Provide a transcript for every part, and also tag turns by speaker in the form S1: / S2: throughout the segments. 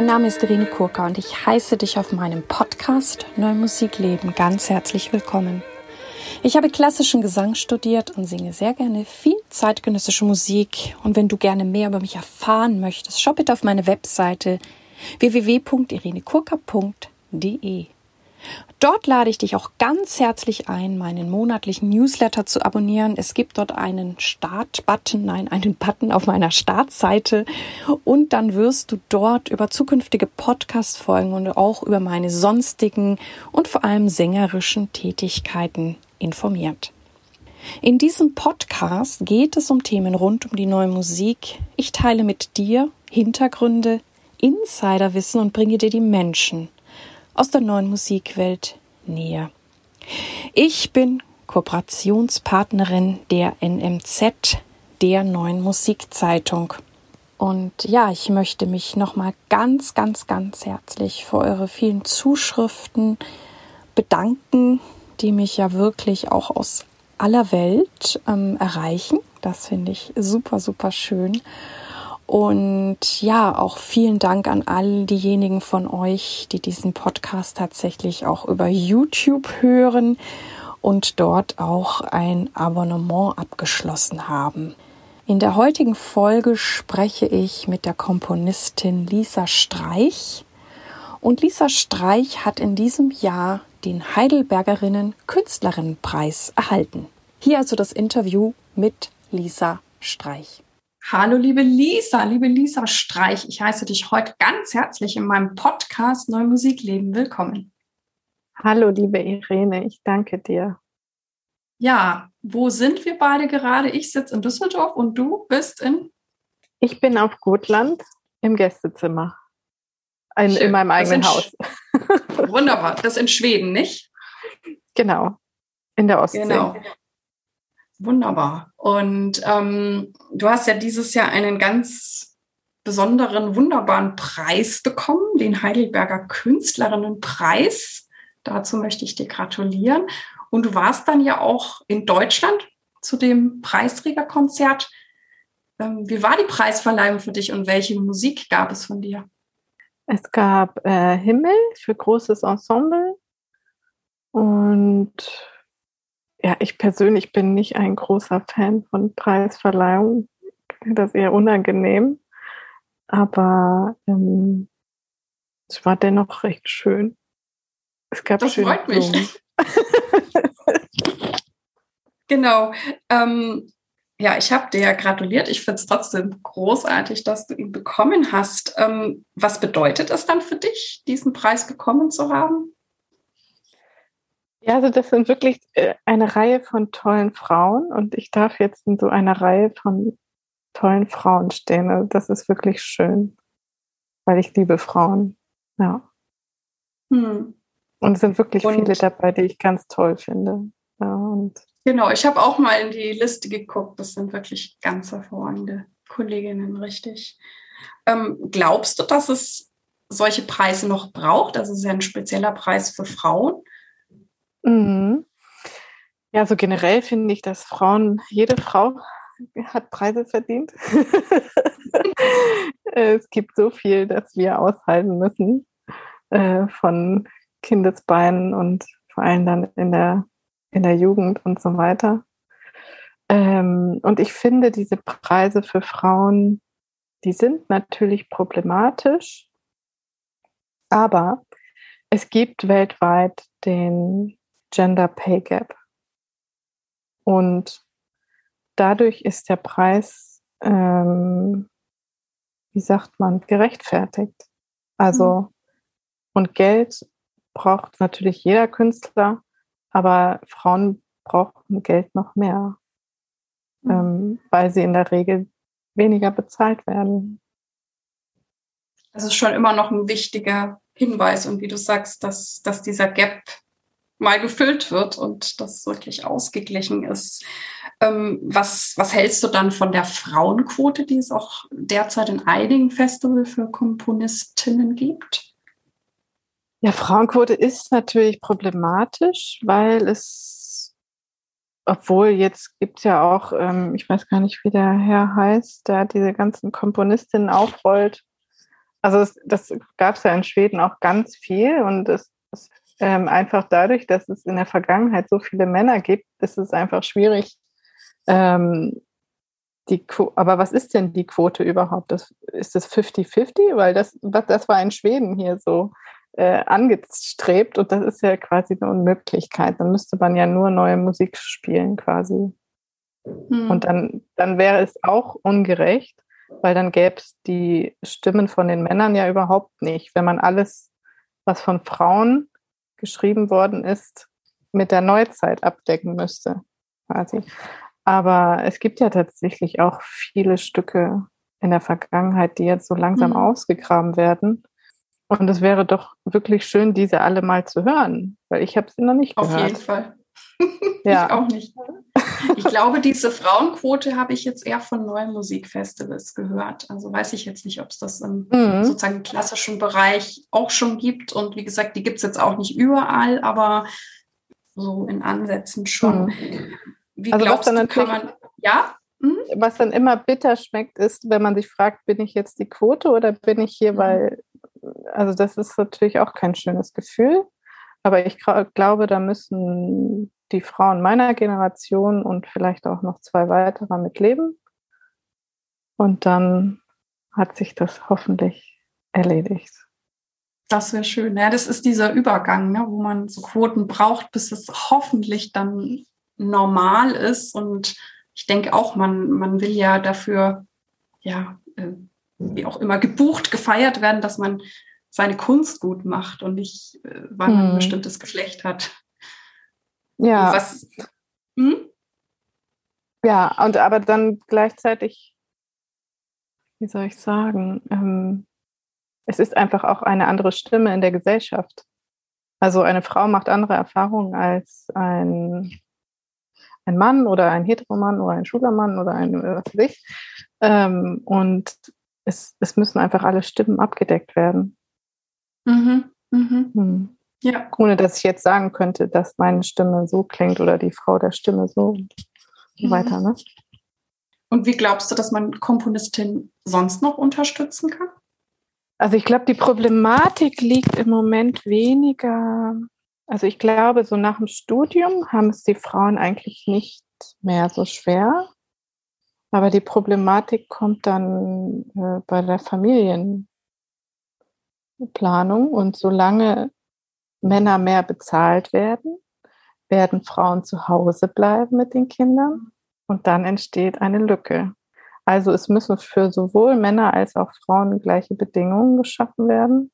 S1: Mein Name ist Irene Kurka und ich heiße dich auf meinem Podcast Neue Musik leben ganz herzlich willkommen. Ich habe klassischen Gesang studiert und singe sehr gerne viel zeitgenössische Musik. Und wenn du gerne mehr über mich erfahren möchtest, schau bitte auf meine Webseite www.irenekurka.de. Dort lade ich dich auch ganz herzlich ein, meinen monatlichen Newsletter zu abonnieren. Es gibt dort einen Start-Button, nein, einen Button auf meiner Startseite und dann wirst du dort über zukünftige Podcast-Folgen und auch über meine sonstigen und vor allem sängerischen Tätigkeiten informiert. In diesem Podcast geht es um Themen rund um die neue Musik. Ich teile mit dir Hintergründe, Insiderwissen und bringe dir die Menschen aus der neuen Musikwelt näher. Ich bin Kooperationspartnerin der NMZ, der neuen Musikzeitung. Und ja, ich möchte mich nochmal ganz, ganz, ganz herzlich für eure vielen Zuschriften bedanken, die mich ja wirklich auch aus aller Welt ähm, erreichen. Das finde ich super, super schön. Und ja, auch vielen Dank an all diejenigen von euch, die diesen Podcast tatsächlich auch über YouTube hören und dort auch ein Abonnement abgeschlossen haben. In der heutigen Folge spreche ich mit der Komponistin Lisa Streich. Und Lisa Streich hat in diesem Jahr den Heidelbergerinnen Künstlerinnenpreis erhalten. Hier also das Interview mit Lisa Streich. Hallo, liebe Lisa, liebe Lisa Streich. Ich heiße dich heute ganz herzlich in meinem Podcast Neue Musik leben. Willkommen.
S2: Hallo, liebe Irene, ich danke dir.
S1: Ja, wo sind wir beide gerade? Ich sitze in Düsseldorf und du bist in?
S2: Ich bin auf Gotland im Gästezimmer. In, in meinem eigenen Haus.
S1: Wunderbar. Das in Schweden, nicht?
S2: Genau. In der Ostsee. Genau.
S1: Wunderbar. Und ähm, du hast ja dieses Jahr einen ganz besonderen, wunderbaren Preis bekommen, den Heidelberger Künstlerinnenpreis. Dazu möchte ich dir gratulieren. Und du warst dann ja auch in Deutschland zu dem Preisträgerkonzert. Ähm, wie war die Preisverleihung für dich und welche Musik gab es von dir?
S2: Es gab äh, Himmel für großes Ensemble und ja, ich persönlich bin nicht ein großer Fan von Preisverleihungen. Das ist eher unangenehm. Aber ähm, es war dennoch recht schön.
S1: Es gab das freut mich. genau. Ähm, ja, ich habe dir ja gratuliert. Ich finde es trotzdem großartig, dass du ihn bekommen hast. Ähm, was bedeutet es dann für dich, diesen Preis bekommen zu haben?
S2: Ja, also das sind wirklich äh, eine Reihe von tollen Frauen und ich darf jetzt in so einer Reihe von tollen Frauen stehen. Also das ist wirklich schön, weil ich liebe Frauen. Ja. Hm. Und es sind wirklich und viele dabei, die ich ganz toll finde. Ja, und
S1: genau, ich habe auch mal in die Liste geguckt. Das sind wirklich ganz hervorragende Kolleginnen, richtig. Ähm, glaubst du, dass es solche Preise noch braucht? Das ist ja ein spezieller Preis für Frauen.
S2: Mhm. Ja, so generell finde ich, dass Frauen, jede Frau hat Preise verdient. es gibt so viel, dass wir aushalten müssen äh, von Kindesbeinen und vor allem dann in der, in der Jugend und so weiter. Ähm, und ich finde, diese Preise für Frauen, die sind natürlich problematisch, aber es gibt weltweit den Gender Pay Gap. Und dadurch ist der Preis, ähm, wie sagt man, gerechtfertigt. Also, mhm. und Geld braucht natürlich jeder Künstler, aber Frauen brauchen Geld noch mehr, mhm. ähm, weil sie in der Regel weniger bezahlt werden.
S1: Das ist schon immer noch ein wichtiger Hinweis und wie du sagst, dass, dass dieser Gap mal gefüllt wird und das wirklich ausgeglichen ist. Ähm, was, was hältst du dann von der Frauenquote, die es auch derzeit in einigen Festivals für Komponistinnen gibt?
S2: Ja, Frauenquote ist natürlich problematisch, weil es, obwohl jetzt gibt es ja auch, ähm, ich weiß gar nicht, wie der Herr heißt, der diese ganzen Komponistinnen aufrollt, Also das, das gab es ja in Schweden auch ganz viel und es ist ähm, einfach dadurch, dass es in der Vergangenheit so viele Männer gibt, ist es einfach schwierig. Ähm, die aber was ist denn die Quote überhaupt? Das, ist das 50-50? Weil das, das war in Schweden hier so äh, angestrebt und das ist ja quasi eine Unmöglichkeit. Dann müsste man ja nur neue Musik spielen quasi. Hm. Und dann, dann wäre es auch ungerecht, weil dann gäbe es die Stimmen von den Männern ja überhaupt nicht. Wenn man alles, was von Frauen geschrieben worden ist, mit der Neuzeit abdecken müsste. Quasi. Aber es gibt ja tatsächlich auch viele Stücke in der Vergangenheit, die jetzt so langsam mhm. ausgegraben werden. Und es wäre doch wirklich schön, diese alle mal zu hören, weil ich habe sie noch nicht gehört.
S1: Auf jeden Fall. ja. Ich auch nicht. Ich glaube, diese Frauenquote habe ich jetzt eher von neuen Musikfestivals gehört. Also weiß ich jetzt nicht, ob es das im mhm. sozusagen klassischen Bereich auch schon gibt. Und wie gesagt, die gibt es jetzt auch nicht überall, aber so in Ansätzen schon. Mhm.
S2: Wie also glaubst was dann du, kann man, ja? Mhm. Was dann immer bitter schmeckt, ist, wenn man sich fragt, bin ich jetzt die Quote oder bin ich hier, mhm. weil, also das ist natürlich auch kein schönes Gefühl. Aber ich glaube, da müssen die Frauen meiner Generation und vielleicht auch noch zwei weitere mitleben. Und dann hat sich das hoffentlich erledigt.
S1: Das wäre schön. Ja, das ist dieser Übergang, ne, wo man so Quoten braucht, bis es hoffentlich dann normal ist. Und ich denke auch, man, man will ja dafür, ja, äh, wie auch immer, gebucht, gefeiert werden, dass man seine Kunst gut macht und nicht, äh, weil man ein hm. bestimmtes Geschlecht hat.
S2: Ja. Was, hm? Ja, und aber dann gleichzeitig, wie soll ich sagen, ähm, es ist einfach auch eine andere Stimme in der Gesellschaft. Also eine Frau macht andere Erfahrungen als ein ein Mann oder ein Heteromann oder ein Schülermann oder ein, äh, was weiß ich. Ähm, und es, es müssen einfach alle Stimmen abgedeckt werden. Mhm. Mhm. Hm. Ja. Ohne dass ich jetzt sagen könnte, dass meine Stimme so klingt oder die Frau der Stimme so und mhm. weiter. Ne?
S1: Und wie glaubst du, dass man Komponistin sonst noch unterstützen kann?
S2: Also ich glaube, die Problematik liegt im Moment weniger also ich glaube, so nach dem Studium haben es die Frauen eigentlich nicht mehr so schwer. Aber die Problematik kommt dann äh, bei der Familienplanung. Und solange Männer mehr bezahlt werden, werden Frauen zu Hause bleiben mit den Kindern. Und dann entsteht eine Lücke. Also es müssen für sowohl Männer als auch Frauen gleiche Bedingungen geschaffen werden,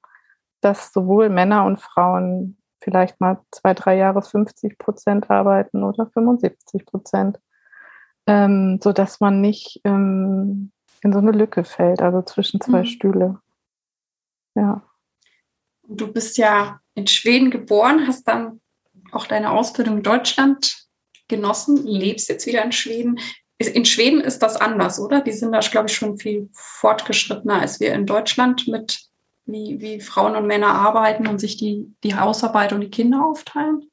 S2: dass sowohl Männer und Frauen vielleicht mal zwei, drei Jahre 50 Prozent arbeiten oder 75 Prozent, ähm, sodass man nicht ähm, in so eine Lücke fällt, also zwischen zwei mhm. Stühle. Ja.
S1: Du bist ja in Schweden geboren, hast dann auch deine Ausbildung in Deutschland genossen, lebst jetzt wieder in Schweden. In Schweden ist das anders, oder? Die sind da, glaube ich, schon viel fortgeschrittener als wir in Deutschland mit wie, wie Frauen und Männer arbeiten und sich die, die Hausarbeit und die Kinder aufteilen?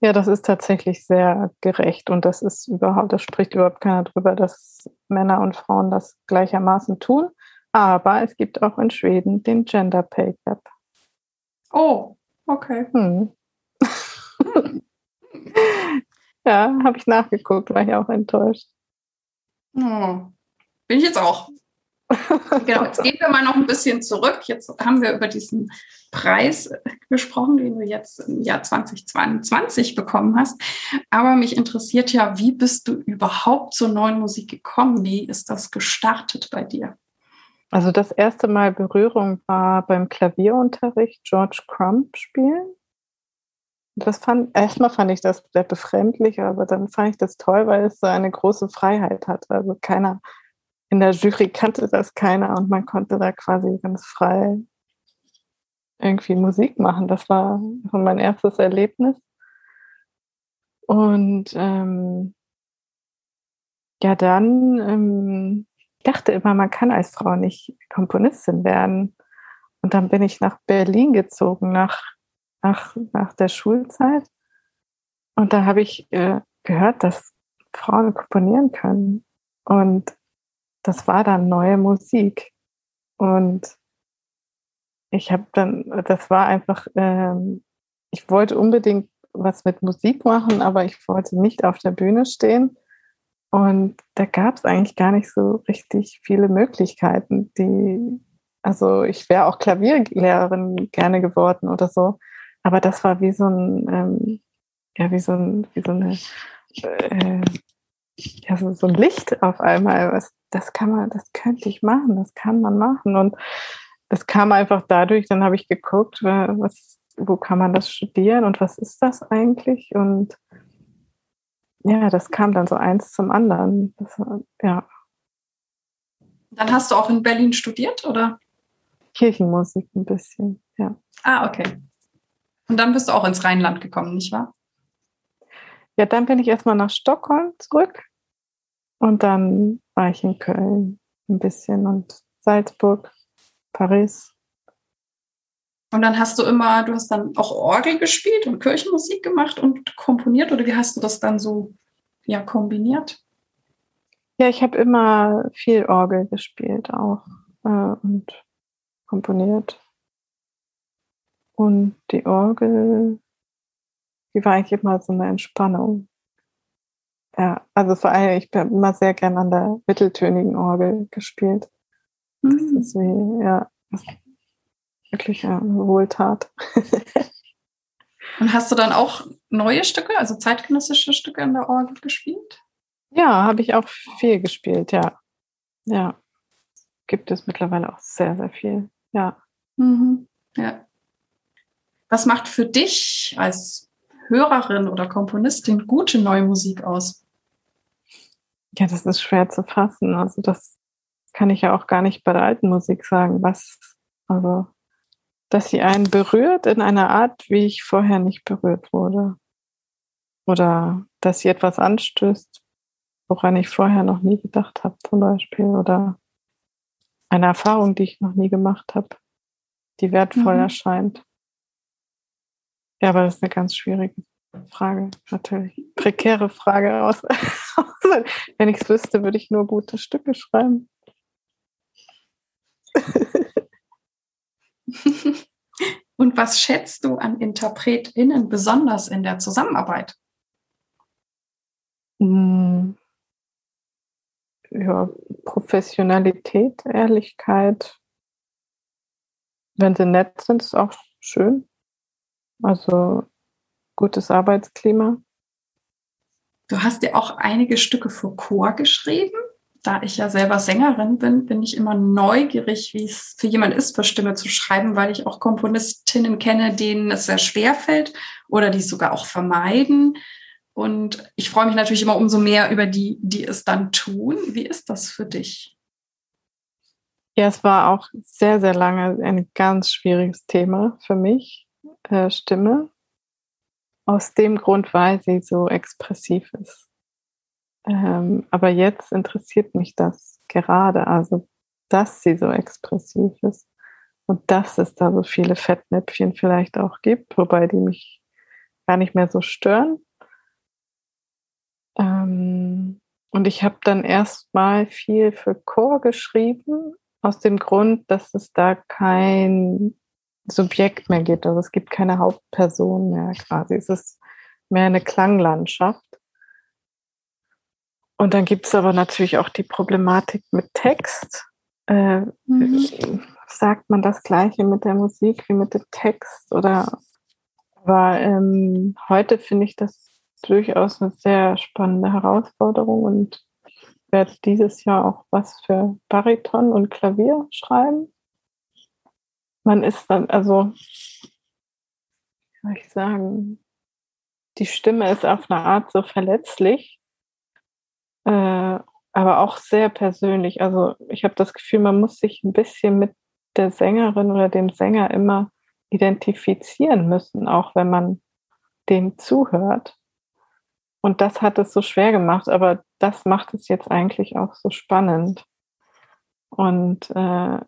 S2: Ja, das ist tatsächlich sehr gerecht und das ist überhaupt, das spricht überhaupt keiner drüber, dass Männer und Frauen das gleichermaßen tun. Aber es gibt auch in Schweden den Gender Pay Gap.
S1: Oh, okay. Hm.
S2: ja, habe ich nachgeguckt, war ich auch enttäuscht.
S1: Oh, bin ich jetzt auch. genau, jetzt gehen wir mal noch ein bisschen zurück. Jetzt haben wir über diesen Preis gesprochen, den du jetzt im Jahr 2022 bekommen hast. Aber mich interessiert ja, wie bist du überhaupt zur neuen Musik gekommen? Wie ist das gestartet bei dir?
S2: Also das erste Mal Berührung war beim Klavierunterricht George Crumb spielen. Das fand, erstmal fand ich das sehr befremdlich, aber dann fand ich das toll, weil es so eine große Freiheit hat. Also keiner in der Jury kannte das keiner und man konnte da quasi ganz frei irgendwie Musik machen. Das war mein erstes Erlebnis. Und ähm, ja, dann ähm, ich dachte immer, man kann als Frau nicht Komponistin werden. Und dann bin ich nach Berlin gezogen, nach, nach, nach der Schulzeit. Und da habe ich äh, gehört, dass Frauen komponieren können. Und das war dann neue Musik. Und ich habe dann, das war einfach, ähm, ich wollte unbedingt was mit Musik machen, aber ich wollte nicht auf der Bühne stehen. Und da gab es eigentlich gar nicht so richtig viele Möglichkeiten, die, also ich wäre auch Klavierlehrerin gerne geworden oder so, aber das war wie so ein, ähm, ja, wie so ein, wie so eine, äh, ja, so, so ein Licht auf einmal. Was, das kann man, das könnte ich machen, das kann man machen. Und das kam einfach dadurch, dann habe ich geguckt, was, wo kann man das studieren und was ist das eigentlich? Und ja, das kam dann so eins zum anderen. Das, ja.
S1: Dann hast du auch in Berlin studiert, oder?
S2: Kirchenmusik ein bisschen, ja.
S1: Ah, okay. Und dann bist du auch ins Rheinland gekommen, nicht wahr?
S2: Ja, dann bin ich erstmal nach Stockholm zurück und dann war ich in Köln ein bisschen und Salzburg, Paris.
S1: Und dann hast du immer, du hast dann auch Orgel gespielt und Kirchenmusik gemacht und komponiert oder wie hast du das dann so ja, kombiniert?
S2: Ja, ich habe immer viel Orgel gespielt auch äh, und komponiert. Und die Orgel, die war eigentlich immer so eine Entspannung. Ja, also vor allem, ich bin immer sehr gern an der mitteltönigen Orgel gespielt. Das mhm. ist wie, ja, wirklich eine Wohltat.
S1: Und hast du dann auch neue Stücke, also zeitgenössische Stücke an der Orgel gespielt?
S2: Ja, habe ich auch viel gespielt, ja. Ja. Gibt es mittlerweile auch sehr, sehr viel, ja.
S1: Mhm. Ja. Was macht für dich als Hörerin oder Komponistin gute neue Musik aus?
S2: Ja, das ist schwer zu fassen. Also das kann ich ja auch gar nicht bei der alten Musik sagen, was, also, dass sie einen berührt in einer Art, wie ich vorher nicht berührt wurde. Oder dass sie etwas anstößt, woran ich vorher noch nie gedacht habe, zum Beispiel. Oder eine Erfahrung, die ich noch nie gemacht habe, die wertvoll mhm. erscheint. Ja, aber das ist eine ganz schwierige Frage, natürlich. Prekäre Frage aus. Wenn ich es wüsste, würde ich nur gute Stücke schreiben.
S1: Und was schätzt du an InterpretInnen besonders in der Zusammenarbeit?
S2: Hm. Ja, Professionalität, Ehrlichkeit. Wenn sie nett sind, ist auch schön. Also gutes Arbeitsklima.
S1: Du hast ja auch einige Stücke für Chor geschrieben. Da ich ja selber Sängerin bin, bin ich immer neugierig, wie es für jemand ist, für Stimme zu schreiben, weil ich auch Komponistinnen kenne, denen es sehr schwer fällt oder die es sogar auch vermeiden. Und ich freue mich natürlich immer umso mehr über die, die es dann tun. Wie ist das für dich?
S2: Ja, es war auch sehr, sehr lange ein ganz schwieriges Thema für mich, äh, Stimme. Aus dem Grund, weil sie so expressiv ist. Ähm, aber jetzt interessiert mich das gerade, also dass sie so expressiv ist und dass es da so viele Fettnäpfchen vielleicht auch gibt, wobei die mich gar nicht mehr so stören. Ähm, und ich habe dann erstmal viel für Chor geschrieben, aus dem Grund, dass es da kein Subjekt mehr gibt. Also es gibt keine Hauptperson mehr quasi. Es ist mehr eine Klanglandschaft. Und dann gibt es aber natürlich auch die Problematik mit Text. Äh, mhm. Sagt man das Gleiche mit der Musik wie mit dem Text? Oder aber ähm, heute finde ich das durchaus eine sehr spannende Herausforderung und werde dieses Jahr auch was für Bariton und Klavier schreiben man ist dann, also, wie soll ich sagen, die Stimme ist auf eine Art so verletzlich, äh, aber auch sehr persönlich. Also ich habe das Gefühl, man muss sich ein bisschen mit der Sängerin oder dem Sänger immer identifizieren müssen, auch wenn man dem zuhört. Und das hat es so schwer gemacht, aber das macht es jetzt eigentlich auch so spannend. Und äh,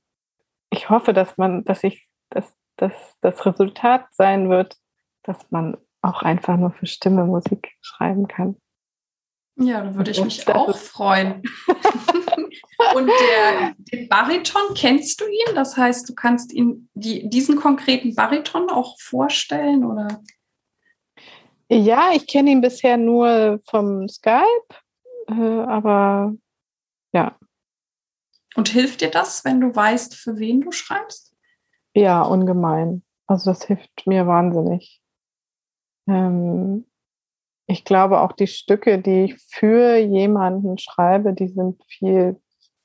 S2: ich hoffe, dass man, dass ich, dass, dass das Resultat sein wird, dass man auch einfach nur für Stimme Musik schreiben kann.
S1: Ja, da würde ich mich auch freuen. Und der, den Bariton, kennst du ihn? Das heißt, du kannst ihn, die, diesen konkreten Bariton auch vorstellen, oder?
S2: Ja, ich kenne ihn bisher nur vom Skype, äh, aber ja.
S1: Und hilft dir das, wenn du weißt, für wen du schreibst?
S2: Ja, ungemein. Also das hilft mir wahnsinnig. Ähm, ich glaube auch die Stücke, die ich für jemanden schreibe, die sind viel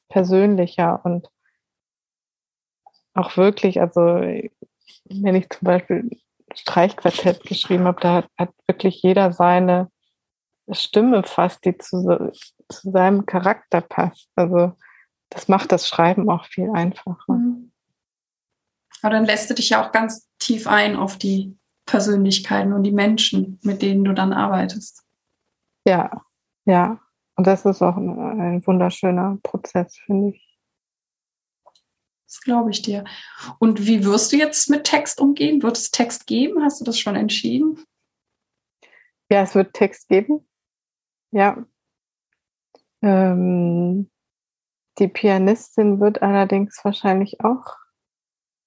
S2: persönlicher und auch wirklich, also wenn ich zum Beispiel Streichquartett geschrieben habe, da hat, hat wirklich jeder seine Stimme fast, die zu, zu seinem Charakter passt. Also das macht das Schreiben auch viel einfacher. Mhm.
S1: Aber dann lässt du dich ja auch ganz tief ein auf die Persönlichkeiten und die Menschen, mit denen du dann arbeitest.
S2: Ja, ja. Und das ist auch ein, ein wunderschöner Prozess, finde ich.
S1: Das glaube ich dir. Und wie wirst du jetzt mit Text umgehen? Wird es Text geben? Hast du das schon entschieden?
S2: Ja, es wird Text geben. Ja. Ähm, die Pianistin wird allerdings wahrscheinlich auch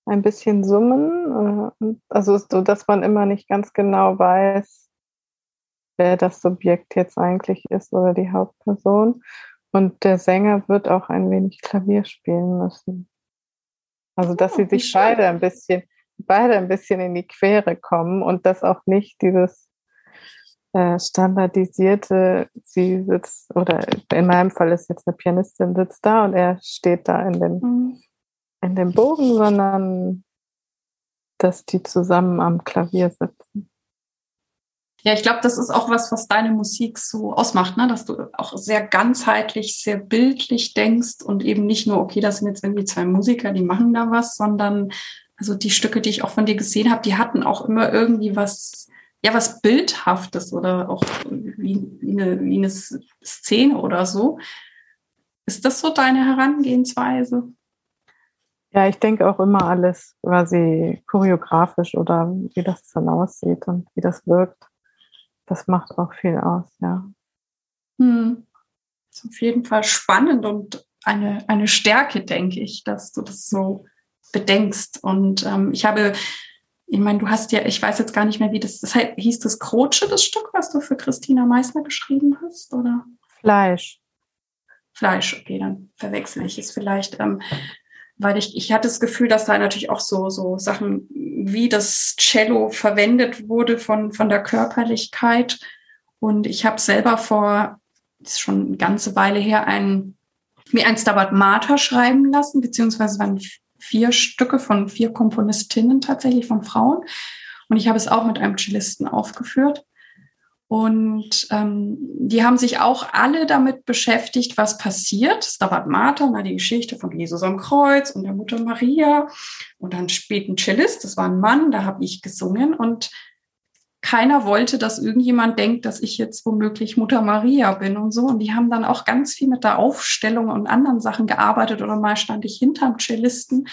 S2: ein bisschen summen. Äh, also so, dass man immer nicht ganz genau weiß, wer das Subjekt jetzt eigentlich ist oder die Hauptperson. Und der Sänger wird auch ein wenig Klavier spielen müssen. Also dass oh, sie sich beide ein bisschen, beide ein bisschen in die Quere kommen und das auch nicht dieses äh, standardisierte, sie sitzt, oder in meinem Fall ist jetzt eine Pianistin, sitzt da und er steht da in den mhm in dem Bogen, sondern dass die zusammen am Klavier sitzen.
S1: Ja, ich glaube, das ist auch was, was deine Musik so ausmacht, ne? dass du auch sehr ganzheitlich, sehr bildlich denkst und eben nicht nur, okay, das sind jetzt irgendwie zwei Musiker, die machen da was, sondern also die Stücke, die ich auch von dir gesehen habe, die hatten auch immer irgendwie was, ja, was Bildhaftes oder auch wie, wie, eine, wie eine Szene oder so. Ist das so deine Herangehensweise?
S2: Ja, ich denke auch immer alles quasi choreografisch oder wie das dann aussieht und wie das wirkt. Das macht auch viel aus, ja.
S1: Hm. Das ist auf jeden Fall spannend und eine, eine Stärke, denke ich, dass du das so bedenkst. Und ähm, ich habe, ich meine, du hast ja, ich weiß jetzt gar nicht mehr, wie das, das heißt, hieß das Krotsche, das Stück, was du für Christina Meissner geschrieben hast, oder?
S2: Fleisch.
S1: Fleisch, okay, dann verwechsel ich es vielleicht. Ähm, weil ich, ich hatte das Gefühl, dass da natürlich auch so, so Sachen wie das Cello verwendet wurde von, von der Körperlichkeit. Und ich habe selber vor, ist schon eine ganze Weile her, ein, mir ein Stabat Mater schreiben lassen, beziehungsweise waren vier Stücke von vier Komponistinnen tatsächlich von Frauen. Und ich habe es auch mit einem Cellisten aufgeführt. Und ähm, die haben sich auch alle damit beschäftigt, was passiert. Stabat Mater, na, die Geschichte von Jesus am Kreuz und der Mutter Maria. Und dann spät ein Cellist, das war ein Mann, da habe ich gesungen. Und keiner wollte, dass irgendjemand denkt, dass ich jetzt womöglich Mutter Maria bin und so. Und die haben dann auch ganz viel mit der Aufstellung und anderen Sachen gearbeitet. Oder mal stand ich hinterm Cellisten,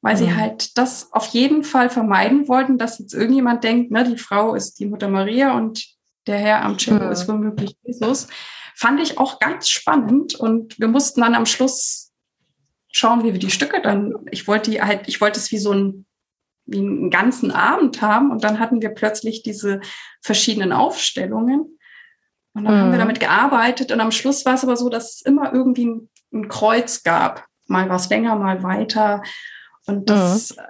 S1: weil mhm. sie halt das auf jeden Fall vermeiden wollten, dass jetzt irgendjemand denkt, ne, die Frau ist die Mutter Maria und der Herr am Cello ist womöglich Jesus. Fand ich auch ganz spannend und wir mussten dann am Schluss schauen, wie wir die Stücke dann, ich wollte die halt, ich wollte es wie so ein, wie einen ganzen Abend haben und dann hatten wir plötzlich diese verschiedenen Aufstellungen und dann mhm. haben wir mhm. damit gearbeitet und am Schluss war es aber so, dass es immer irgendwie ein, ein Kreuz gab. Mal was länger, mal weiter und das mhm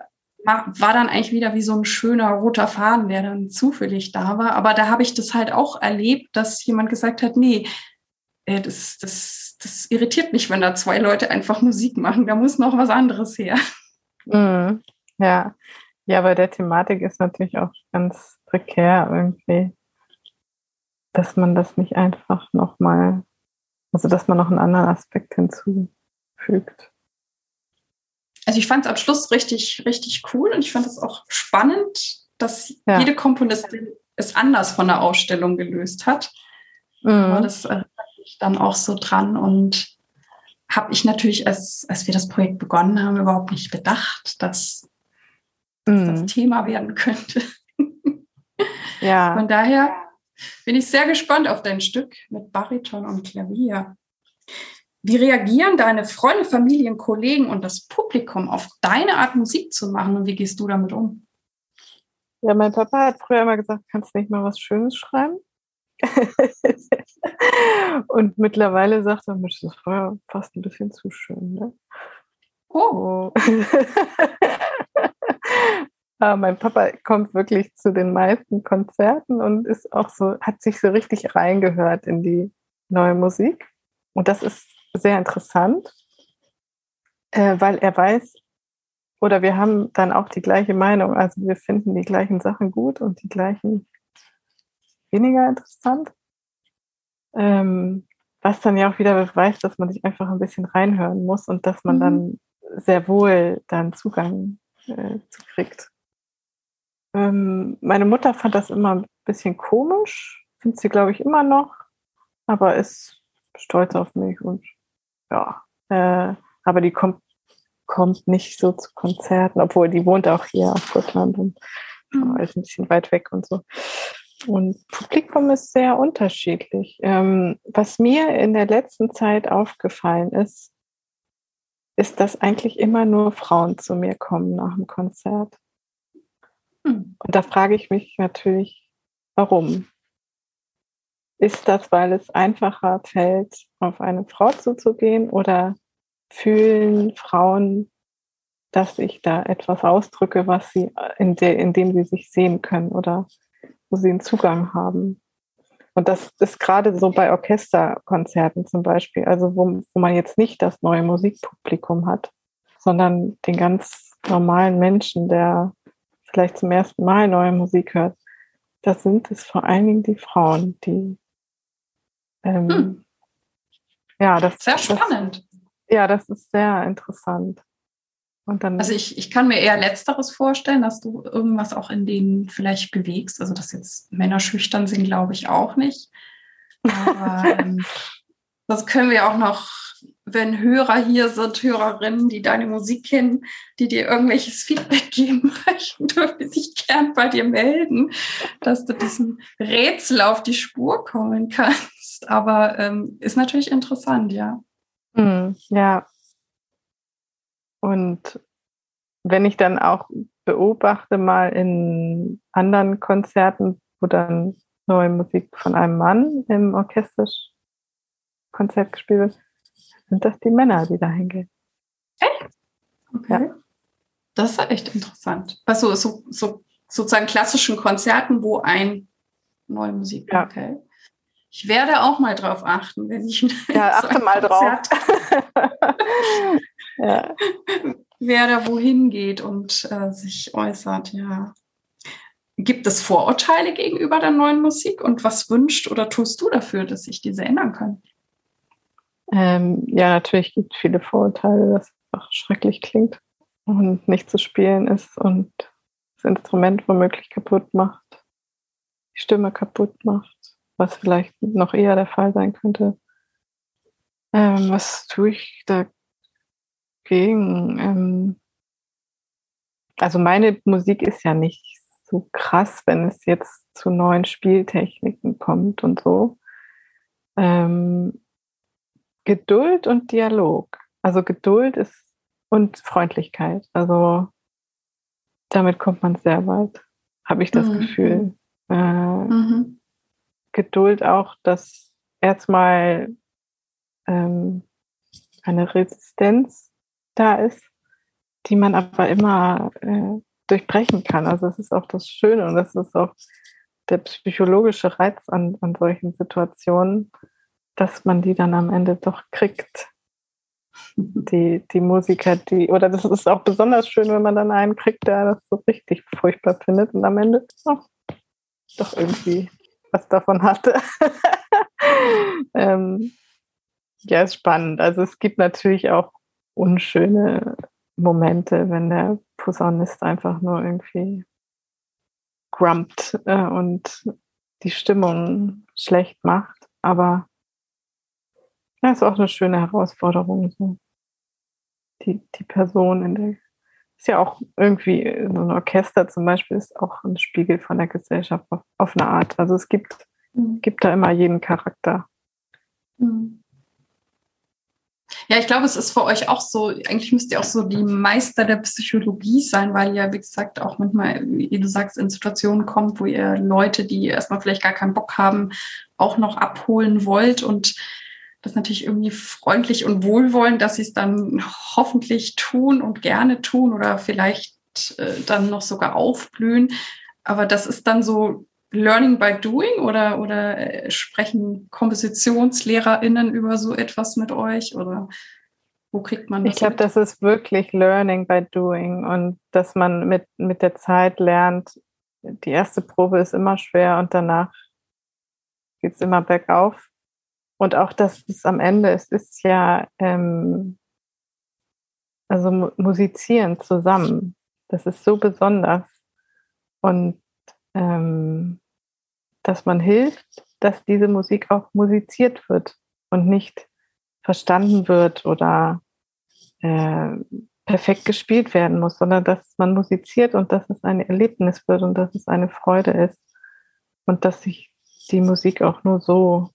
S1: war dann eigentlich wieder wie so ein schöner roter Faden, der dann zufällig da war. Aber da habe ich das halt auch erlebt, dass jemand gesagt hat, nee, äh, das, das, das irritiert mich, wenn da zwei Leute einfach Musik machen. Da muss noch was anderes her.
S2: Mhm. Ja. Ja, bei der Thematik ist natürlich auch ganz prekär irgendwie, dass man das nicht einfach nochmal, also dass man noch einen anderen Aspekt hinzufügt
S1: also ich fand es am Schluss richtig, richtig cool und ich fand es auch spannend, dass ja. jede Komponistin es anders von der Ausstellung gelöst hat. Mhm. Das äh, ich dann auch so dran und habe ich natürlich, als, als wir das Projekt begonnen haben, überhaupt nicht bedacht, dass mhm. das Thema werden könnte. ja. Von daher bin ich sehr gespannt auf dein Stück mit Bariton und Klavier. Wie reagieren deine Freunde, Familien, Kollegen und das Publikum auf deine Art Musik zu machen und wie gehst du damit um?
S2: Ja, mein Papa hat früher immer gesagt, kannst du nicht mal was Schönes schreiben? und mittlerweile sagt er, das war fast ein bisschen zu schön. Ne? Oh. oh. Aber mein Papa kommt wirklich zu den meisten Konzerten und ist auch so, hat sich so richtig reingehört in die neue Musik. Und das ist sehr interessant, äh, weil er weiß, oder wir haben dann auch die gleiche Meinung. Also wir finden die gleichen Sachen gut und die gleichen weniger interessant. Ähm, was dann ja auch wieder beweist, dass man sich einfach ein bisschen reinhören muss und dass man mhm. dann sehr wohl dann Zugang äh, zu kriegt. Ähm, meine Mutter fand das immer ein bisschen komisch, findet sie, glaube ich, immer noch, aber ist stolz auf mich und ja, äh, aber die kommt, kommt nicht so zu Konzerten, obwohl die wohnt auch hier auf Gotland und mhm. ist ein bisschen weit weg und so. Und Publikum ist sehr unterschiedlich. Ähm, was mir in der letzten Zeit aufgefallen ist, ist, dass eigentlich immer nur Frauen zu mir kommen nach dem Konzert. Hm. Und da frage ich mich natürlich, warum? Ist das, weil es einfacher fällt, auf eine Frau zuzugehen oder fühlen Frauen, dass ich da etwas ausdrücke, was sie, in, de, in dem sie sich sehen können oder wo sie einen Zugang haben? Und das ist gerade so bei Orchesterkonzerten zum Beispiel, also wo, wo man jetzt nicht das neue Musikpublikum hat, sondern den ganz normalen Menschen, der vielleicht zum ersten Mal neue Musik hört, da sind es vor allen Dingen die Frauen, die ähm, hm. ja, das
S1: sehr spannend.
S2: Das, ja, das ist sehr interessant.
S1: Und dann also ich, ich kann mir eher Letzteres vorstellen, dass du irgendwas auch in denen vielleicht bewegst. Also dass jetzt Männer schüchtern sind, glaube ich auch nicht. Aber ähm, das können wir auch noch wenn Hörer hier sind, Hörerinnen, die deine Musik kennen, die dir irgendwelches Feedback geben möchten, dürfen sich gern bei dir melden, dass du diesem Rätsel auf die Spur kommen kannst. Aber ähm, ist natürlich interessant, ja.
S2: Hm, ja. Und wenn ich dann auch beobachte mal in anderen Konzerten, wo dann neue Musik von einem Mann im Orchesterkonzert gespielt wird, sind das die Männer, die da hingehen.
S1: Echt? Okay. Ja. Das ist echt interessant. Also so, so, sozusagen klassischen Konzerten, wo ein neue Musik. Ja. Okay. Ich werde auch mal drauf achten, wenn ich
S2: ja so achte mal Konzert drauf.
S1: ja. Wer da wohin geht und äh, sich äußert, ja. Gibt es Vorurteile gegenüber der neuen Musik und was wünscht oder tust du dafür, dass sich diese ändern können?
S2: Ähm, ja, natürlich gibt es viele Vorurteile, dass es einfach schrecklich klingt und nicht zu spielen ist und das Instrument womöglich kaputt macht, die Stimme kaputt macht, was vielleicht noch eher der Fall sein könnte. Ähm, was tue ich dagegen? Ähm, also meine Musik ist ja nicht so krass, wenn es jetzt zu neuen Spieltechniken kommt und so. Ähm, Geduld und Dialog. Also Geduld ist und Freundlichkeit. Also damit kommt man sehr weit, habe ich das mhm. Gefühl. Äh, mhm. Geduld auch, dass erstmal ähm, eine Resistenz da ist, die man aber immer äh, durchbrechen kann. Also es ist auch das Schöne und das ist auch der psychologische Reiz an, an solchen Situationen, dass man die dann am Ende doch kriegt. Die, die Musiker, die, oder das ist auch besonders schön, wenn man dann einen kriegt, der das so richtig furchtbar findet und am Ende oh, doch irgendwie was davon hatte. ähm, ja, ist spannend. Also es gibt natürlich auch unschöne Momente, wenn der Posaunist einfach nur irgendwie grumpt äh, und die Stimmung schlecht macht. Aber ja, ist auch eine schöne Herausforderung. So. Die, die Person in der, ist ja auch irgendwie, so ein Orchester zum Beispiel ist auch ein Spiegel von der Gesellschaft auf, auf eine Art. Also es gibt, mhm. gibt da immer jeden Charakter. Mhm.
S1: Ja, ich glaube, es ist für euch auch so, eigentlich müsst ihr auch so die Meister der Psychologie sein, weil ihr, wie gesagt, auch manchmal, wie du sagst, in Situationen kommt, wo ihr Leute, die erstmal vielleicht gar keinen Bock haben, auch noch abholen wollt und das natürlich irgendwie freundlich und wohlwollend, dass sie es dann hoffentlich tun und gerne tun oder vielleicht äh, dann noch sogar aufblühen. Aber das ist dann so Learning by Doing oder, oder äh, sprechen KompositionslehrerInnen über so etwas mit euch oder wo kriegt man
S2: das? Ich glaube, das ist wirklich Learning by Doing und dass man mit, mit der Zeit lernt, die erste Probe ist immer schwer und danach geht es immer bergauf. Und auch, dass es am Ende, es ist ja, ähm, also musizieren zusammen, das ist so besonders. Und ähm, dass man hilft, dass diese Musik auch musiziert wird und nicht verstanden wird oder äh, perfekt gespielt werden muss, sondern dass man musiziert und dass es ein Erlebnis wird und dass es eine Freude ist und dass sich die Musik auch nur so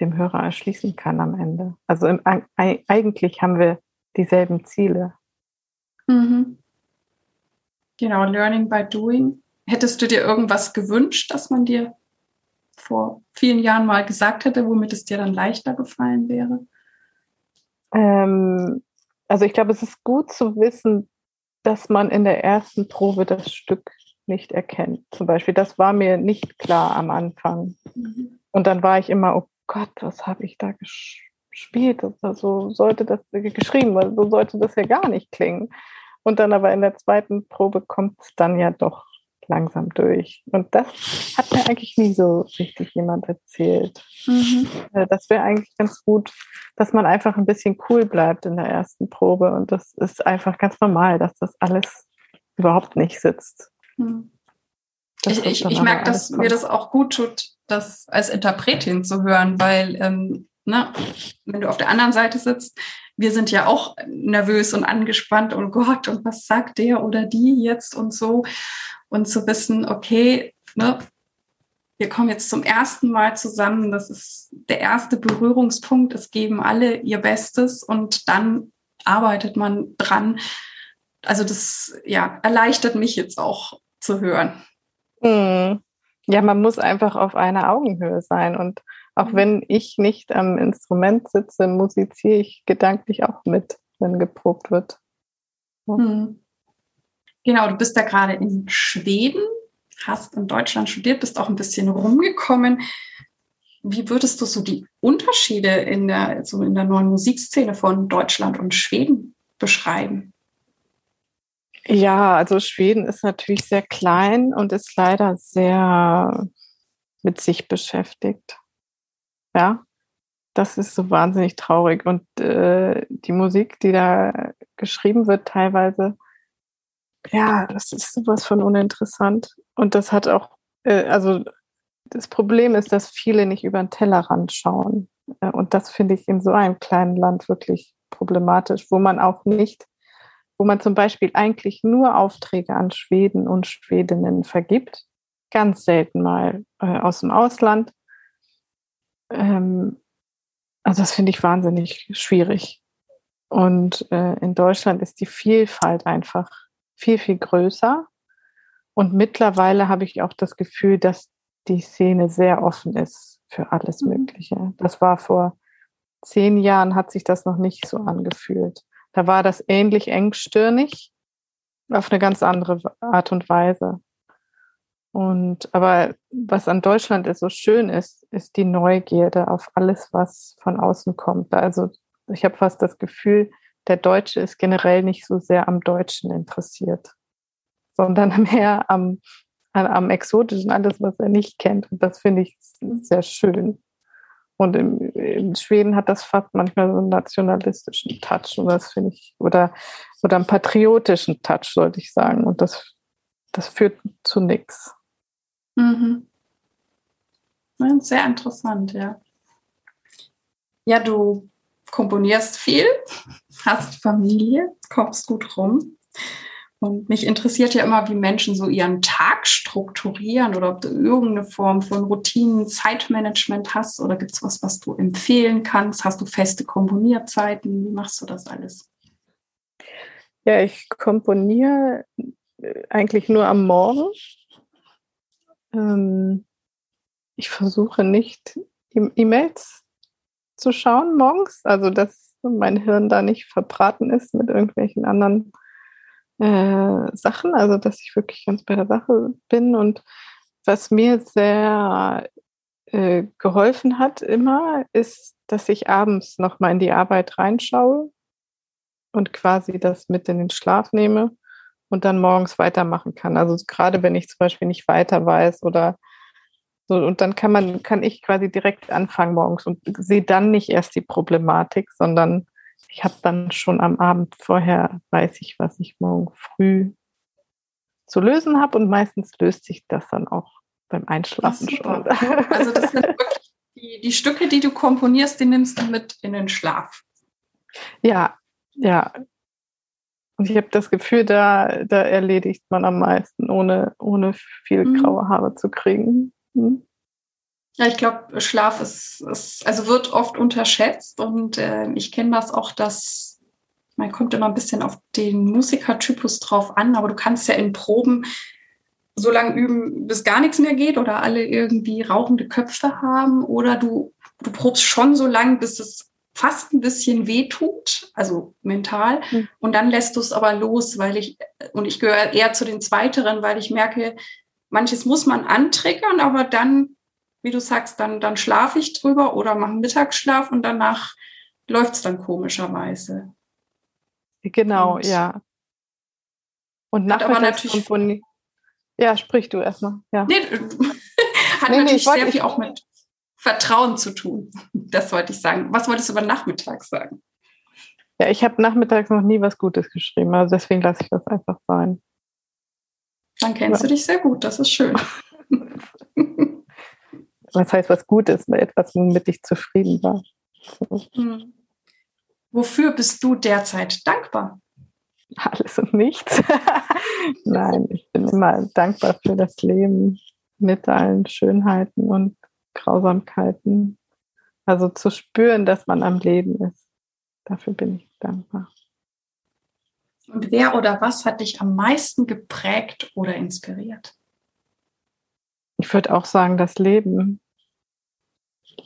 S2: dem Hörer erschließen kann am Ende. Also im, eigentlich haben wir dieselben Ziele.
S1: Mhm. Genau, Learning by Doing. Hättest du dir irgendwas gewünscht, dass man dir vor vielen Jahren mal gesagt hätte, womit es dir dann leichter gefallen wäre?
S2: Ähm, also ich glaube, es ist gut zu wissen, dass man in der ersten Probe das Stück nicht erkennt. Zum Beispiel, das war mir nicht klar am Anfang. Mhm. Und dann war ich immer, oh Gott, was habe ich da gespielt? So sollte das geschrieben, weil so sollte das ja gar nicht klingen. Und dann aber in der zweiten Probe kommt es dann ja doch langsam durch. Und das hat mir eigentlich nie so richtig jemand erzählt. Mhm. Äh, das wäre eigentlich ganz gut, dass man einfach ein bisschen cool bleibt in der ersten Probe. Und das ist einfach ganz normal, dass das alles überhaupt nicht sitzt.
S1: Mhm. Ich, ich, ich merke, dass kommt. mir das auch gut tut, das als Interpretin zu hören, weil ähm, ne, wenn du auf der anderen Seite sitzt, wir sind ja auch nervös und angespannt und Gott, und was sagt der oder die jetzt und so und zu wissen, okay, ne, wir kommen jetzt zum ersten Mal zusammen, das ist der erste Berührungspunkt, es geben alle ihr Bestes und dann arbeitet man dran. Also das ja, erleichtert mich jetzt auch zu hören.
S2: Hm. Ja, man muss einfach auf einer Augenhöhe sein. Und auch mhm. wenn ich nicht am Instrument sitze, musiziere ich gedanklich auch mit, wenn geprobt wird.
S1: Hm. Genau, du bist da gerade in Schweden, hast in Deutschland studiert, bist auch ein bisschen rumgekommen. Wie würdest du so die Unterschiede in der, so in der neuen Musikszene von Deutschland und Schweden beschreiben?
S2: Ja, also Schweden ist natürlich sehr klein und ist leider sehr mit sich beschäftigt. Ja, das ist so wahnsinnig traurig. Und äh, die Musik, die da geschrieben wird, teilweise, ja, das ist sowas von uninteressant. Und das hat auch, äh, also das Problem ist, dass viele nicht über den Tellerrand schauen. Äh, und das finde ich in so einem kleinen Land wirklich problematisch, wo man auch nicht, wo man zum Beispiel eigentlich nur Aufträge an Schweden und Schwedinnen vergibt, ganz selten mal äh, aus dem Ausland. Ähm, also das finde ich wahnsinnig schwierig. Und äh, in Deutschland ist die Vielfalt einfach viel, viel größer. Und mittlerweile habe ich auch das Gefühl, dass die Szene sehr offen ist für alles mhm. Mögliche. Das war vor zehn Jahren, hat sich das noch nicht so angefühlt. Da war das ähnlich engstirnig, auf eine ganz andere Art und Weise. Und aber was an Deutschland so schön ist, ist die Neugierde auf alles, was von außen kommt. Also ich habe fast das Gefühl, der Deutsche ist generell nicht so sehr am Deutschen interessiert, sondern mehr am, am, am Exotischen, alles, was er nicht kennt. Und das finde ich sehr schön. Und im, in Schweden hat das fast manchmal so einen nationalistischen Touch. Und das finde ich, oder, oder einen patriotischen Touch, sollte ich sagen. Und das, das führt zu nichts.
S1: Mhm. Sehr interessant, ja. Ja, du komponierst viel, hast Familie, kommst gut rum. Und mich interessiert ja immer, wie Menschen so ihren Tag strukturieren oder ob du irgendeine Form von Routinen, Zeitmanagement hast oder gibt es was, was du empfehlen kannst? Hast du feste Komponierzeiten? Wie machst du das alles?
S2: Ja, ich komponiere äh, eigentlich nur am Morgen. Ähm, ich versuche nicht E-Mails zu schauen morgens, also dass mein Hirn da nicht verbraten ist mit irgendwelchen anderen äh, Sachen, also dass ich wirklich ganz bei der Sache bin. Und was mir sehr äh, geholfen hat immer, ist, dass ich abends nochmal in die Arbeit reinschaue und quasi das mit in den Schlaf nehme und dann morgens weitermachen kann. Also gerade wenn ich zum Beispiel nicht weiter weiß oder so, und dann kann man, kann ich quasi direkt anfangen morgens und sehe dann nicht erst die Problematik, sondern ich habe dann schon am Abend vorher, weiß ich, was ich morgen früh zu lösen habe und meistens löst sich das dann auch beim Einschlafen schon.
S1: Also das sind wirklich die, die Stücke, die du komponierst, die nimmst du mit in den Schlaf.
S2: Ja, ja. Und ich habe das Gefühl, da, da erledigt man am meisten, ohne, ohne viel mhm. graue Haare zu kriegen. Mhm.
S1: Ja, ich glaube, Schlaf ist, ist, also wird oft unterschätzt und äh, ich kenne das auch, dass man kommt immer ein bisschen auf den Musikertypus drauf an, aber du kannst ja in Proben so lange üben, bis gar nichts mehr geht oder alle irgendwie rauchende Köpfe haben oder du, du probst schon so lange, bis es fast ein bisschen weh tut, also mental. Mhm. Und dann lässt du es aber los, weil ich, und ich gehöre eher zu den Zweiteren, weil ich merke, manches muss man antriggern, aber dann wie du sagst, dann, dann schlafe ich drüber oder mache Mittagsschlaf und danach läuft es dann komischerweise.
S2: Genau, und, ja. Und nachmittags natürlich. Ja, sprich du erstmal. Ja.
S1: Nee, hat nee, natürlich nee, sehr viel auch mit Vertrauen zu tun. Das wollte ich sagen. Was wolltest du über nachmittags sagen?
S2: Ja, ich habe nachmittags noch nie was Gutes geschrieben, also deswegen lasse ich das einfach sein.
S1: Dann kennst ja. du dich sehr gut, das ist schön.
S2: was heißt was Gutes, etwas, womit ich zufrieden war. So. Hm.
S1: Wofür bist du derzeit dankbar?
S2: Alles und nichts. Nein, ich bin immer dankbar für das Leben mit allen Schönheiten und Grausamkeiten. Also zu spüren, dass man am Leben ist. Dafür bin ich dankbar.
S1: Und wer oder was hat dich am meisten geprägt oder inspiriert?
S2: Ich würde auch sagen, das Leben.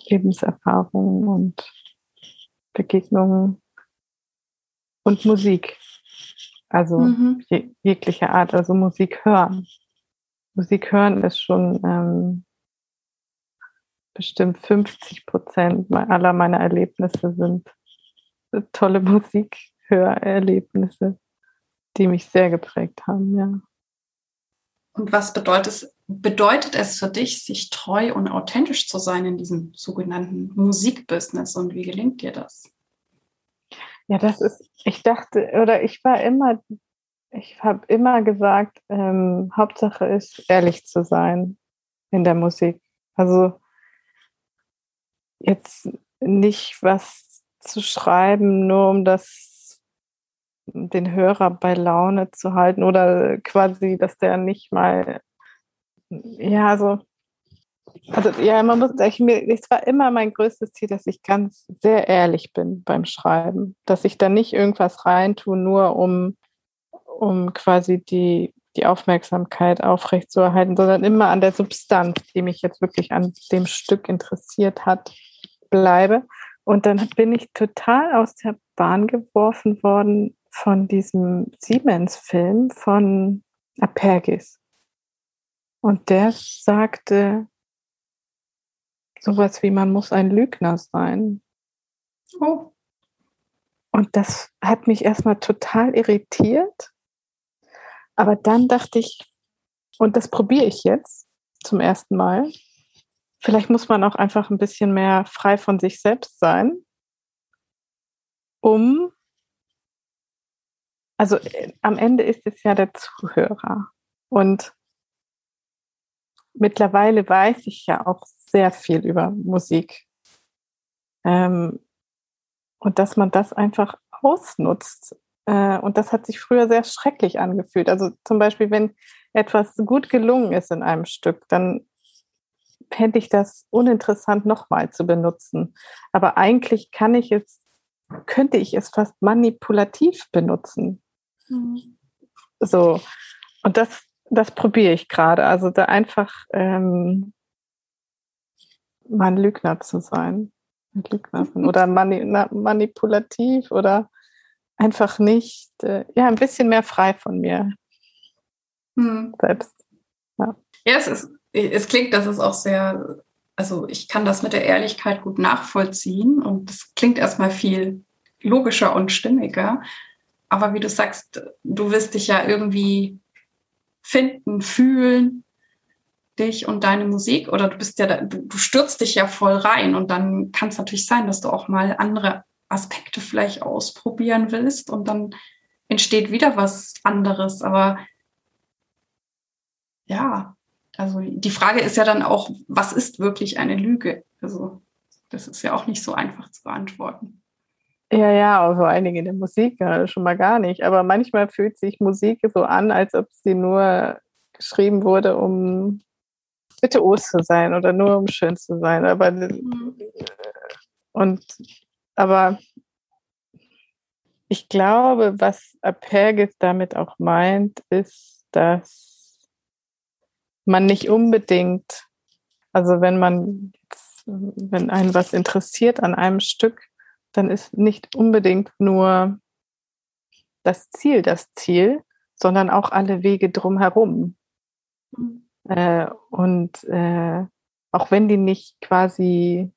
S2: Lebenserfahrungen und Begegnungen und Musik. Also mhm. je, jegliche Art, also Musik hören. Musik hören ist schon ähm, bestimmt 50 Prozent aller meiner Erlebnisse sind tolle Musikhörerlebnisse, die mich sehr geprägt haben, ja.
S1: Und was bedeutet es, bedeutet es für dich, sich treu und authentisch zu sein in diesem sogenannten Musikbusiness und wie gelingt dir das?
S2: Ja, das ist, ich dachte, oder ich war immer, ich habe immer gesagt, ähm, Hauptsache ist, ehrlich zu sein in der Musik. Also jetzt nicht was zu schreiben, nur um das den Hörer bei Laune zu halten oder quasi, dass der nicht mal ja, also, also ja, man muss, ich, mir, es war immer mein größtes Ziel, dass ich ganz sehr ehrlich bin beim Schreiben, dass ich da nicht irgendwas reintue, nur um, um quasi die, die Aufmerksamkeit aufrechtzuerhalten, sondern immer an der Substanz, die mich jetzt wirklich an dem Stück interessiert hat, bleibe. Und dann bin ich total aus der Bahn geworfen worden von diesem Siemens-Film von Apergis. Und der sagte sowas wie, man muss ein Lügner sein. Oh. Und das hat mich erstmal total irritiert. Aber dann dachte ich, und das probiere ich jetzt zum ersten Mal. Vielleicht muss man auch einfach ein bisschen mehr frei von sich selbst sein, um, also äh, am Ende ist es ja der Zuhörer. Und mittlerweile weiß ich ja auch sehr viel über Musik. Ähm, und dass man das einfach ausnutzt Äh, und das hat sich früher sehr schrecklich angefühlt. Also zum Beispiel, wenn etwas gut gelungen ist in einem Stück, dann fände ich das uninteressant nochmal zu benutzen. Aber eigentlich kann ich es, könnte ich es fast manipulativ benutzen. Mhm. So. Und das, das probiere ich gerade. Also da einfach ähm, mal ein Lügner zu sein. Lügnerin oder mani manipulativ oder einfach nicht, äh, ja, ein bisschen mehr frei von mir hm. selbst.
S1: Ja. ja, es ist, es klingt, das ist auch sehr, also ich kann das mit der Ehrlichkeit gut nachvollziehen und es klingt erstmal viel logischer und stimmiger. Aber wie du sagst, du wirst dich ja irgendwie finden, fühlen, dich und deine Musik oder du bist ja, du, du stürzt dich ja voll rein und dann kann es natürlich sein, dass du auch mal andere Aspekte vielleicht ausprobieren willst und dann entsteht wieder was anderes. Aber ja, also die Frage ist ja dann auch, was ist wirklich eine Lüge? Also das ist ja auch nicht so einfach zu beantworten.
S2: Ja, ja, also einige in der Musik ja, schon mal gar nicht. Aber manchmal fühlt sich Musik so an, als ob sie nur geschrieben wurde, um virtuos zu sein oder nur um schön zu sein. Aber mhm. und aber ich glaube, was Apergis damit auch meint, ist, dass man nicht unbedingt, also wenn man wenn einen was interessiert an einem Stück, dann ist nicht unbedingt nur das Ziel das Ziel, sondern auch alle Wege drumherum. Mhm. Äh, und äh, auch wenn die nicht quasi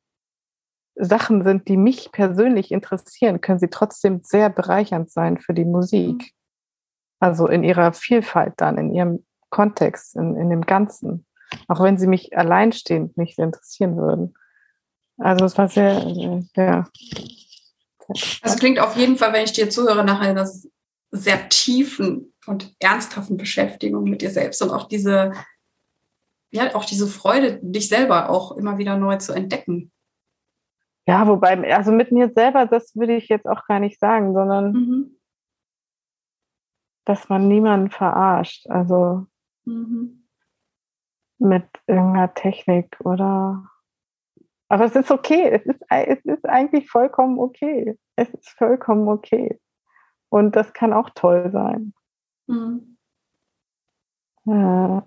S2: Sachen sind, die mich persönlich interessieren, können sie trotzdem sehr bereichernd sein für die Musik. Also in ihrer Vielfalt dann, in ihrem Kontext, in, in dem Ganzen. Auch wenn sie mich alleinstehend nicht interessieren würden. Also es war sehr, ja.
S1: Das klingt auf jeden Fall, wenn ich dir zuhöre, nach einer sehr tiefen und ernsthaften Beschäftigung mit dir selbst und auch diese, ja, auch diese Freude, dich selber auch immer wieder neu zu entdecken.
S2: Ja, wobei, also mit mir selber, das würde ich jetzt auch gar nicht sagen, sondern mhm. dass man niemanden verarscht. Also mhm. mit irgendeiner Technik oder. Aber es ist okay. Es ist, es ist eigentlich vollkommen okay. Es ist vollkommen okay. Und das kann auch toll sein. Mhm. Äh,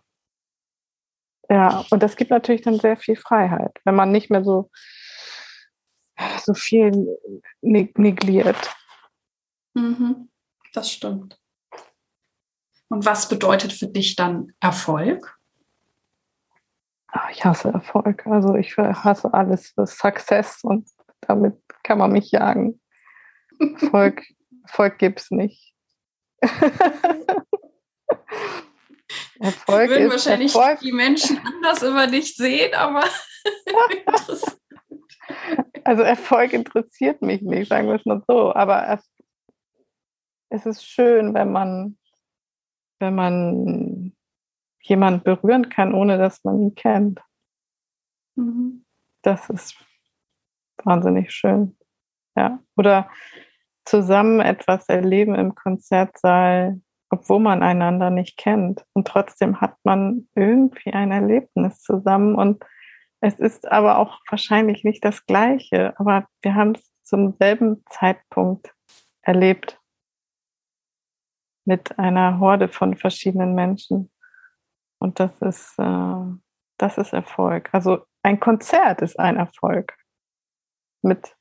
S2: ja, und das gibt natürlich dann sehr viel Freiheit, wenn man nicht mehr so so viel negliert.
S1: Mhm, das stimmt. Und was bedeutet für dich dann Erfolg?
S2: Ah, ich hasse Erfolg. Also ich hasse alles für Success und damit kann man mich jagen. Erfolg, Erfolg gibt es nicht.
S1: Erfolg Würden wahrscheinlich Erfolg. die Menschen anders über dich sehen, aber
S2: Also Erfolg interessiert mich nicht, sagen wir es mal so. Aber es ist schön, wenn man, wenn man jemand berühren kann, ohne dass man ihn kennt. Mhm. Das ist wahnsinnig schön. Ja. Oder zusammen etwas erleben im Konzertsaal, obwohl man einander nicht kennt. Und trotzdem hat man irgendwie ein Erlebnis zusammen und es ist aber auch wahrscheinlich nicht das Gleiche, aber wir haben es zum selben Zeitpunkt erlebt mit einer Horde von verschiedenen Menschen. Und das ist, äh, das ist Erfolg. Also ein Konzert ist ein Erfolg mit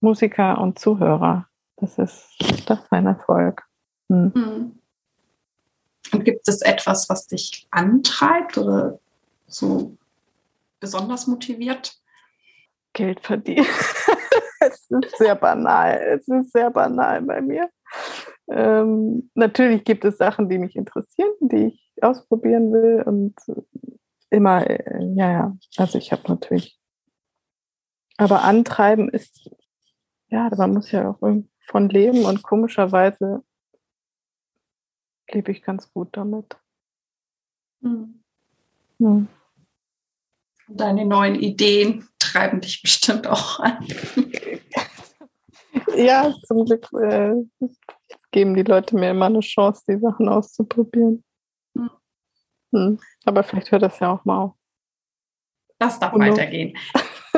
S2: Musiker und Zuhörer. Das ist, das ist ein Erfolg. Hm. hm.
S1: Und gibt es etwas, was dich antreibt oder so besonders motiviert?
S2: Geld verdienen. es ist sehr banal. Es ist sehr banal bei mir. Ähm, natürlich gibt es Sachen, die mich interessieren, die ich ausprobieren will und immer, äh, ja, ja, also ich habe natürlich. Aber antreiben ist, ja, man muss ja auch von leben und komischerweise lebe ich ganz gut damit. Hm.
S1: Hm. Deine neuen Ideen treiben dich bestimmt auch an.
S2: ja, zum Glück äh, geben die Leute mir immer eine Chance, die Sachen auszuprobieren. Hm. Aber vielleicht hört das ja auch mal auf.
S1: Das darf Und weitergehen.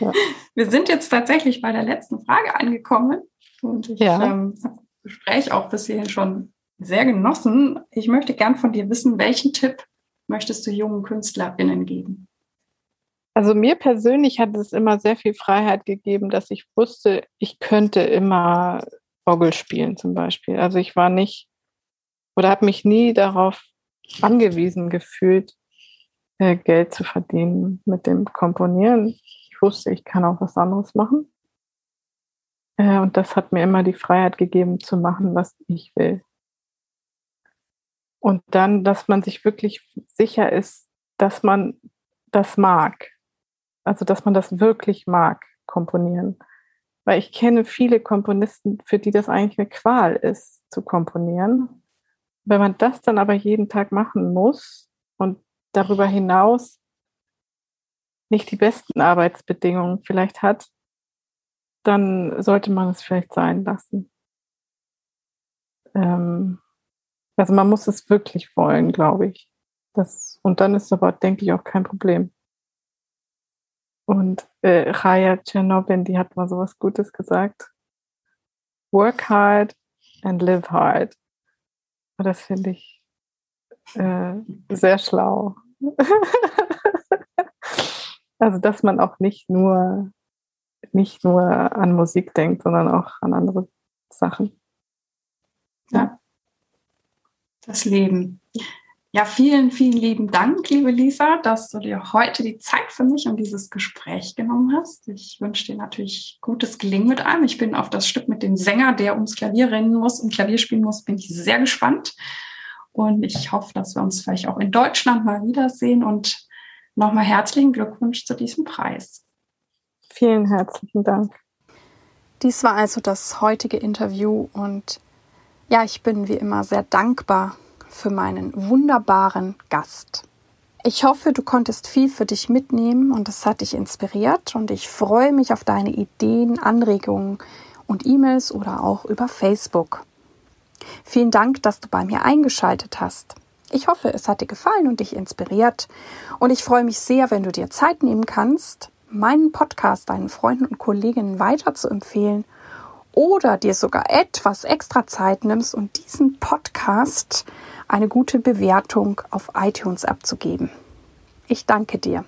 S1: ja. Wir sind jetzt tatsächlich bei der letzten Frage angekommen. Und ich ja. ähm, habe das Gespräch auch bis hierhin schon sehr genossen. Ich möchte gern von dir wissen, welchen Tipp möchtest du jungen KünstlerInnen geben?
S2: Also mir persönlich hat es immer sehr viel Freiheit gegeben, dass ich wusste, ich könnte immer Orgel spielen zum Beispiel. Also ich war nicht oder habe mich nie darauf angewiesen gefühlt, äh, Geld zu verdienen mit dem Komponieren. Ich wusste, ich kann auch was anderes machen. Äh, und das hat mir immer die Freiheit gegeben, zu machen, was ich will. Und dann, dass man sich wirklich sicher ist, dass man das mag. Also, dass man das wirklich mag, komponieren. Weil ich kenne viele Komponisten, für die das eigentlich eine Qual ist, zu komponieren. Wenn man das dann aber jeden Tag machen muss und darüber hinaus nicht die besten Arbeitsbedingungen vielleicht hat, dann sollte man es vielleicht sein lassen. Ähm, also man muss es wirklich wollen, glaube ich. Das, und dann ist aber, denke ich, auch kein Problem. Und äh, Raya Tschernobin, die hat mal so was Gutes gesagt. Work hard and live hard. Das finde ich äh, sehr schlau. also, dass man auch nicht nur, nicht nur an Musik denkt, sondern auch an andere Sachen.
S1: Ja das Leben. Ja, vielen, vielen lieben Dank, liebe Lisa, dass du dir heute die Zeit für mich und dieses Gespräch genommen hast. Ich wünsche dir natürlich gutes Gelingen mit allem. Ich bin auf das Stück mit dem Sänger, der ums Klavier rennen muss und Klavier spielen muss, bin ich sehr gespannt. Und ich hoffe, dass wir uns vielleicht auch in Deutschland mal wiedersehen. Und nochmal herzlichen Glückwunsch zu diesem Preis.
S2: Vielen herzlichen Dank.
S3: Dies war also das heutige Interview und ja, ich bin wie immer sehr dankbar für meinen wunderbaren Gast. Ich hoffe, du konntest viel für dich mitnehmen und es hat dich inspiriert und ich freue mich auf deine Ideen, Anregungen und E-Mails oder auch über Facebook. Vielen Dank, dass du bei mir eingeschaltet hast. Ich hoffe, es hat dir gefallen und dich inspiriert und ich freue mich sehr, wenn du dir Zeit nehmen kannst, meinen Podcast deinen Freunden und Kolleginnen weiter zu empfehlen oder dir sogar etwas extra Zeit nimmst und diesen Podcast eine gute Bewertung auf iTunes abzugeben. Ich danke dir.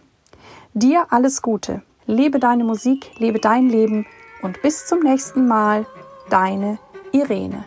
S3: Dir alles Gute. Lebe deine Musik, lebe dein Leben und bis zum nächsten Mal, deine Irene.